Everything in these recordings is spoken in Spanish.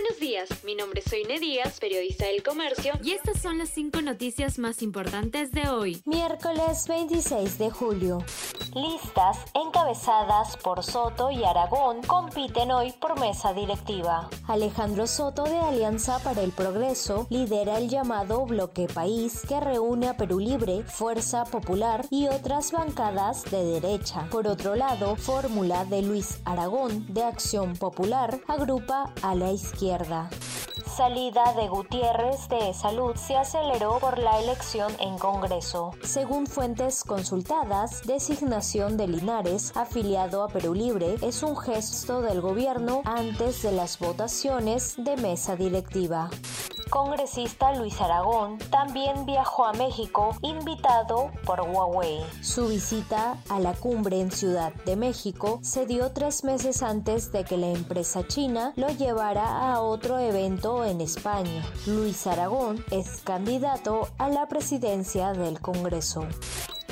Buenos días, mi nombre es Soine Díaz, periodista del Comercio, y estas son las cinco noticias más importantes de hoy. Miércoles 26 de julio. Listas encabezadas por Soto y Aragón compiten hoy por mesa directiva. Alejandro Soto de Alianza para el Progreso lidera el llamado Bloque País que reúne a Perú Libre, Fuerza Popular y otras bancadas de derecha. Por otro lado, Fórmula de Luis Aragón de Acción Popular agrupa a la izquierda salida de Gutiérrez de Salud se aceleró por la elección en Congreso. Según fuentes consultadas, designación de Linares, afiliado a Perú Libre, es un gesto del gobierno antes de las votaciones de mesa directiva congresista Luis Aragón también viajó a México invitado por Huawei. Su visita a la cumbre en Ciudad de México se dio tres meses antes de que la empresa china lo llevara a otro evento en España. Luis Aragón es candidato a la presidencia del Congreso.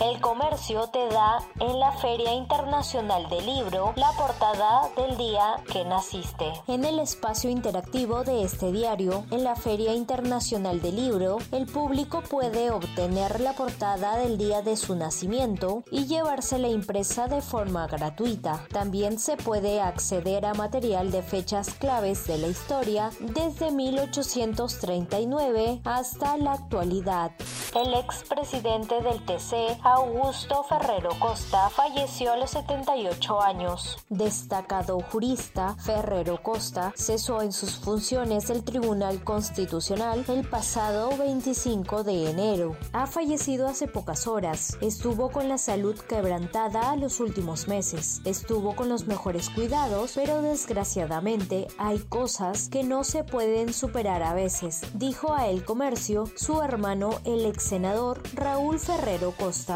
El comercio te da en la Feria Internacional del Libro la portada del día que naciste. En el espacio interactivo de este diario, en la Feria Internacional del Libro, el público puede obtener la portada del día de su nacimiento y llevársela impresa de forma gratuita. También se puede acceder a material de fechas claves de la historia desde 1839 hasta la actualidad. El expresidente del TC, Augusto Ferrero Costa, falleció a los 78 años. Destacado jurista, Ferrero Costa cesó en sus funciones del Tribunal Constitucional el pasado 25 de enero. Ha fallecido hace pocas horas. Estuvo con la salud quebrantada los últimos meses. Estuvo con los mejores cuidados, pero desgraciadamente hay cosas que no se pueden superar a veces, dijo a El Comercio su hermano el ex senador Raúl Ferrero Costa.